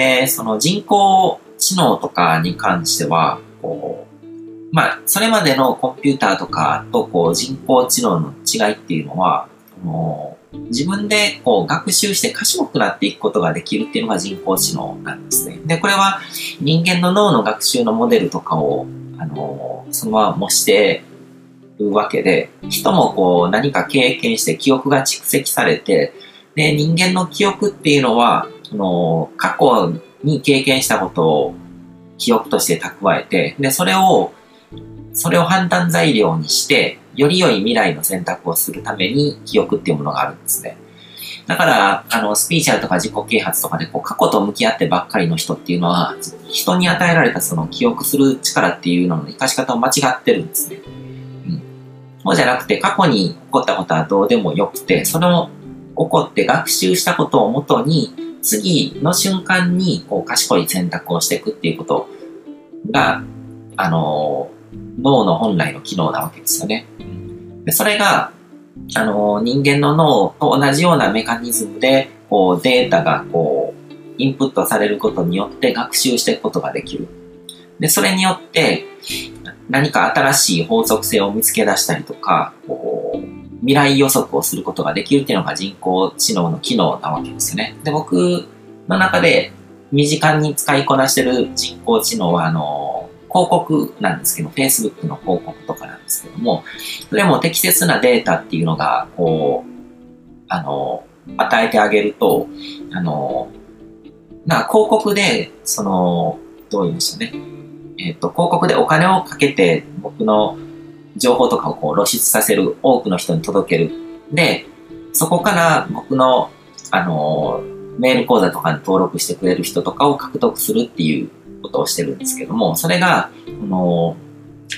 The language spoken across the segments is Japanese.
で、その人工知能とかに関しては、こう、まあ、それまでのコンピューターとかとこう人工知能の違いっていうのは、もう自分でこう学習して賢くなっていくことができるっていうのが人工知能なんですね。で、これは人間の脳の学習のモデルとかを、あの、そのまま模してるわけで、人もこう何か経験して記憶が蓄積されて、で、人間の記憶っていうのは、あの、過去に経験したことを記憶として蓄えて、で、それを、それを判断材料にして、より良い未来の選択をするために記憶っていうものがあるんですね。だから、あの、スピーチャルとか自己啓発とかで、こう、過去と向き合ってばっかりの人っていうのは、人に与えられたその記憶する力っていうのの活かし方を間違ってるんですね。うん。そうじゃなくて、過去に起こったことはどうでもよくて、その起こって学習したことをもとに、次の瞬間に、こう、賢い選択をしていくっていうことが、あの、脳の本来の機能なわけですよね。でそれが、あの、人間の脳と同じようなメカニズムで、こう、データが、こう、インプットされることによって学習していくことができる。で、それによって、何か新しい法則性を見つけ出したりとか、こう、未来予測をすることができるっていうのが人工知能の機能なわけですよね。で、僕の中で身近に使いこなしてる人工知能は、あの、広告なんですけど、Facebook の広告とかなんですけども、それも適切なデータっていうのが、こう、あの、与えてあげると、あの、な広告で、その、どういうんでしょうね。えっ、ー、と、広告でお金をかけて僕の情報とかをこう露出させる、多くの人に届ける。で、そこから僕の、あの、メール講座とかに登録してくれる人とかを獲得するっていうことをしてるんですけども、それが、あの、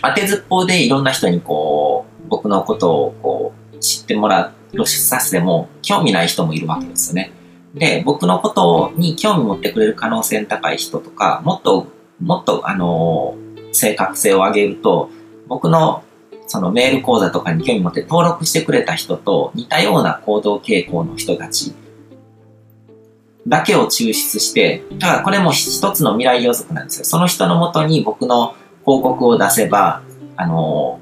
当てずっぽうでいろんな人にこう、僕のことをこう、知ってもらう、露出させても、興味ない人もいるわけですよね。で、僕のことに興味持ってくれる可能性の高い人とか、もっと、もっと、あの、正確性を上げると、僕のそのメール講座とかに興味持って登録してくれた人と似たような行動傾向の人たちだけを抽出して、ただこれも一つの未来予測なんですよ。その人のもとに僕の広告を出せば、あの、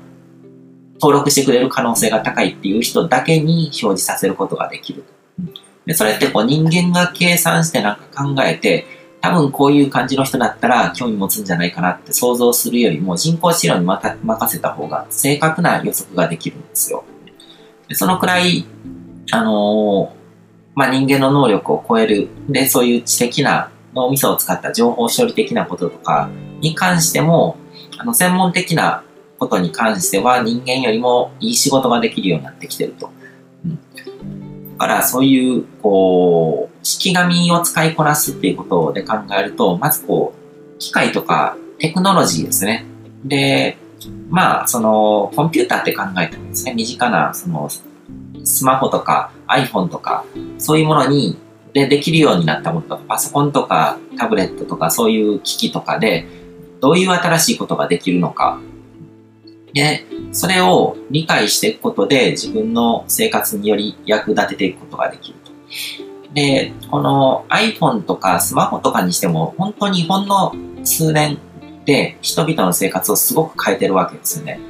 登録してくれる可能性が高いっていう人だけに表示させることができる。でそれってこう人間が計算してなんか考えて、多分こういう感じの人だったら興味持つんじゃないかなって想像するよりも人工知能にまた任せた方が正確な予測ができるんですよ。でそのくらい、あのー、まあ、人間の能力を超える、で、そういう知的な脳みそを使った情報処理的なこととかに関しても、あの、専門的なことに関しては人間よりもいい仕事ができるようになってきてると。うん、だからそういう、こう、式紙を使いこなすっていうことで考えると、まずこう、機械とかテクノロジーですね。で、まあ、その、コンピューターって考えてもですね、身近な、その、スマホとか iPhone とか、そういうものに、で、できるようになったものとか、パソコンとかタブレットとか、そういう機器とかで、どういう新しいことができるのか。で、それを理解していくことで、自分の生活により役立てていくことができると。で、この iPhone とかスマホとかにしても、本当にほんの数年で人々の生活をすごく変えてるわけですよね。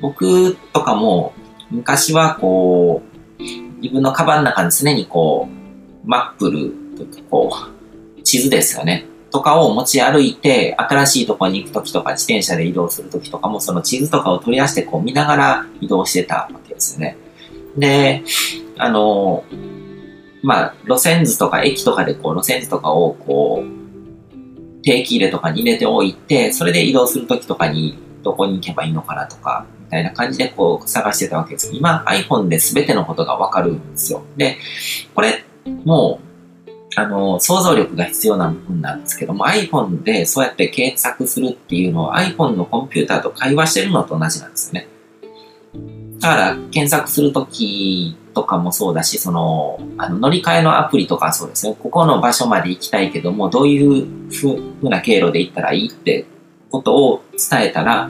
僕とかも昔はこう、自分のカバンの中に常にこう、マップルとかこう、地図ですよね。とかを持ち歩いて、新しいとこに行くときとか、自転車で移動するときとかも、その地図とかを取り出してこう見ながら移動してたわけですよね。で、あの、まあ、路線図とか駅とかでこう、路線図とかをこう、定期入れとかに入れておいて、それで移動するときとかにどこに行けばいいのかなとか、みたいな感じでこう探してたわけですけど、今 iPhone で全てのことがわかるんですよ。で、これ、もう、あの、想像力が必要な部分なんですけども、iPhone でそうやって検索するっていうのは iPhone のコンピューターと会話してるのと同じなんですよね。だから、検索するときとかもそうだし、その、あの乗り換えのアプリとかそうですね。ここの場所まで行きたいけども、どういうふうな経路で行ったらいいってことを伝えたら、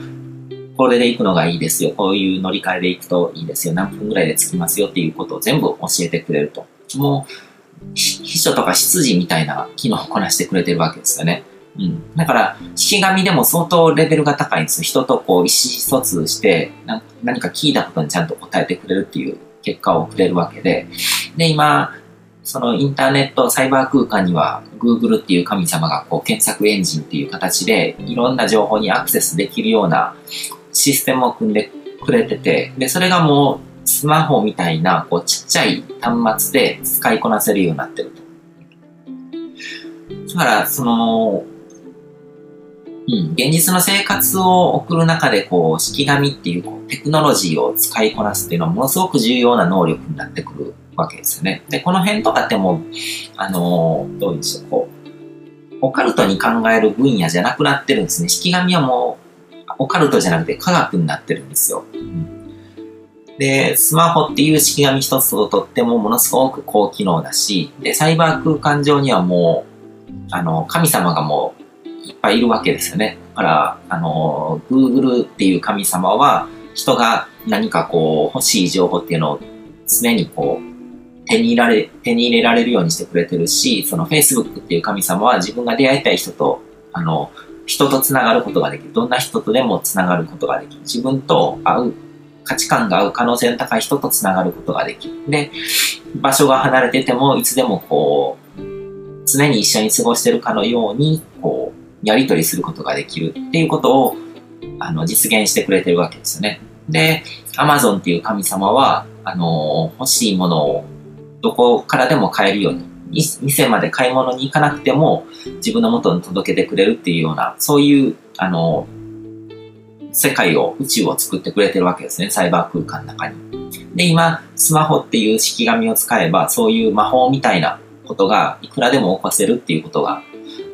これで行くのがいいですよ。こういう乗り換えで行くといいですよ。何分ぐらいで着きますよっていうことを全部教えてくれると。もう、秘書とか執事みたいな機能をこなしてくれてるわけですよね。うん。だから、式紙でも相当レベルが高いんですよ。人とこう意思疎通して何か聞いたことにちゃんと答えてくれるっていう結果をくれるわけで。で、今、そのインターネット、サイバー空間には Google っていう神様がこう検索エンジンっていう形でいろんな情報にアクセスできるようなシステムを組んでくれてて、で、それがもうスマホみたいなこうちっちゃい端末で使いこなせるようになってると。だから、その、うん、現実の生活を送る中で、こう、式紙っていうこうテクノロジーを使いこなすっていうのはものすごく重要な能力になってくるわけですよね。で、この辺とかってもう、あのー、どうでしょう、こう、オカルトに考える分野じゃなくなってるんですね。式紙はもう、オカルトじゃなくて科学になってるんですよ。うん、で、スマホっていう式紙一つをとってもものすごく高機能だし、で、サイバー空間上にはもう、あの、神様がもういっぱいいるわけですよね。だから、あの、Google っていう神様は、人が何かこう欲しい情報っていうのを常にこう手に入れられ、手に入れられるようにしてくれてるし、その Facebook っていう神様は自分が出会いたい人と、あの、人と繋がることができる。どんな人とでも繋がることができる。自分と合う、価値観が合う可能性の高い人と繋がることができる。で、場所が離れてても、いつでもこう、常に一緒に過ごしてるかのように、こう、やりとりすることができるっていうことを、あの、実現してくれてるわけですよね。で、Amazon っていう神様は、あの、欲しいものをどこからでも買えるように、店まで買い物に行かなくても自分の元に届けてくれるっていうような、そういう、あの、世界を、宇宙を作ってくれてるわけですね、サイバー空間の中に。で、今、スマホっていう式紙を使えば、そういう魔法みたいなことがいくらでも起こせるっていうことが、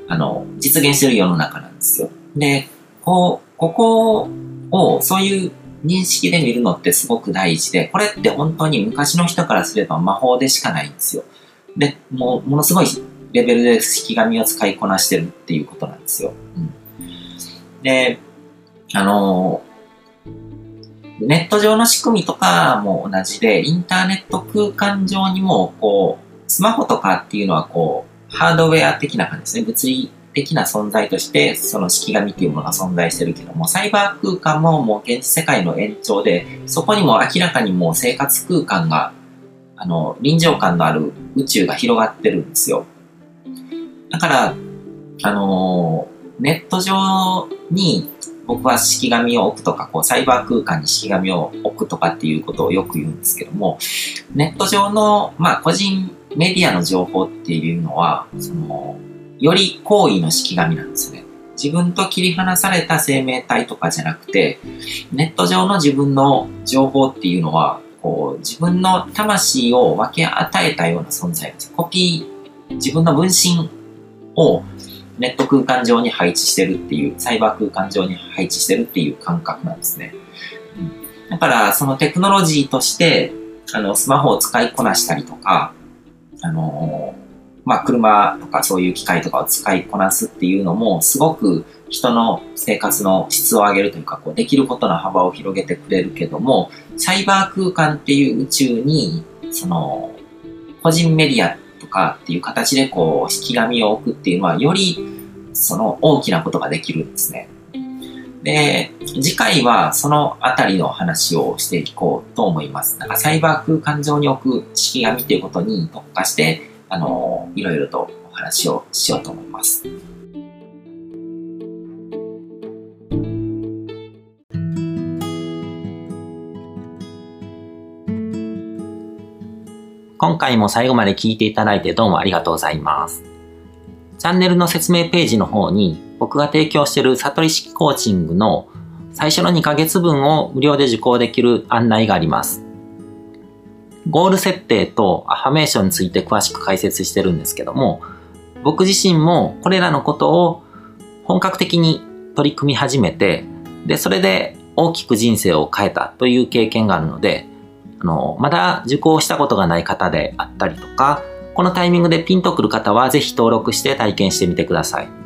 あの、実現してる世の中なんですよ。で、こう、ここを、そういう認識で見るのってすごく大事で、これって本当に昔の人からすれば魔法でしかないんですよ。で、もう、ものすごいレベルで式紙を使いこなしてるっていうことなんですよ。うん、で、あのネット上の仕組みとかも同じで、インターネット空間上にも、こう、スマホとかっていうのはこう、ハードウェア的な感じですね。物理的な存在として、その式紙っていうものが存在してるけども、サイバー空間ももう現実世界の延長で、そこにも明らかにもう生活空間が、あの、臨場感のある宇宙が広がってるんですよ。だから、あのー、ネット上に僕は式紙を置くとか、こう、サイバー空間に式紙を置くとかっていうことをよく言うんですけども、ネット上の、まあ、個人メディアの情報っていうのは、その、より行為の式紙なんですね。自分と切り離された生命体とかじゃなくて、ネット上の自分の情報っていうのは、こう、自分の魂を分け与えたような存在です。コピー、自分の分身をネット空間上に配置してるっていう、サイバー空間上に配置してるっていう感覚なんですね。だから、そのテクノロジーとして、あの、スマホを使いこなしたりとか、あのまあ、車とかそういう機械とかを使いこなすっていうのも、すごく人の生活の質を上げるというか、こう、できることの幅を広げてくれるけども、サイバー空間っていう宇宙に、その、個人メディアとかっていう形でこう、引き紙を置くっていうのは、より、その大きなことができるんですね。で、次回はそのあたりの話をしていこうと思います。なんかサイバー空間上に置く式紙っていうことに特化して、あの、いろいろとお話をしようと思います。今回も最後まで聞いていただいてどうもありがとうございます。チャンネルの説明ページの方に僕が提供している悟り式コーチングの最初の2ヶ月分を無料で受講できる案内があります。ゴール設定とアファメーションについて詳しく解説してるんですけども、僕自身もこれらのことを本格的に取り組み始めて、で、それで大きく人生を変えたという経験があるので、あの、まだ受講したことがない方であったりとか、このタイミングでピンとくる方はぜひ登録して体験してみてください。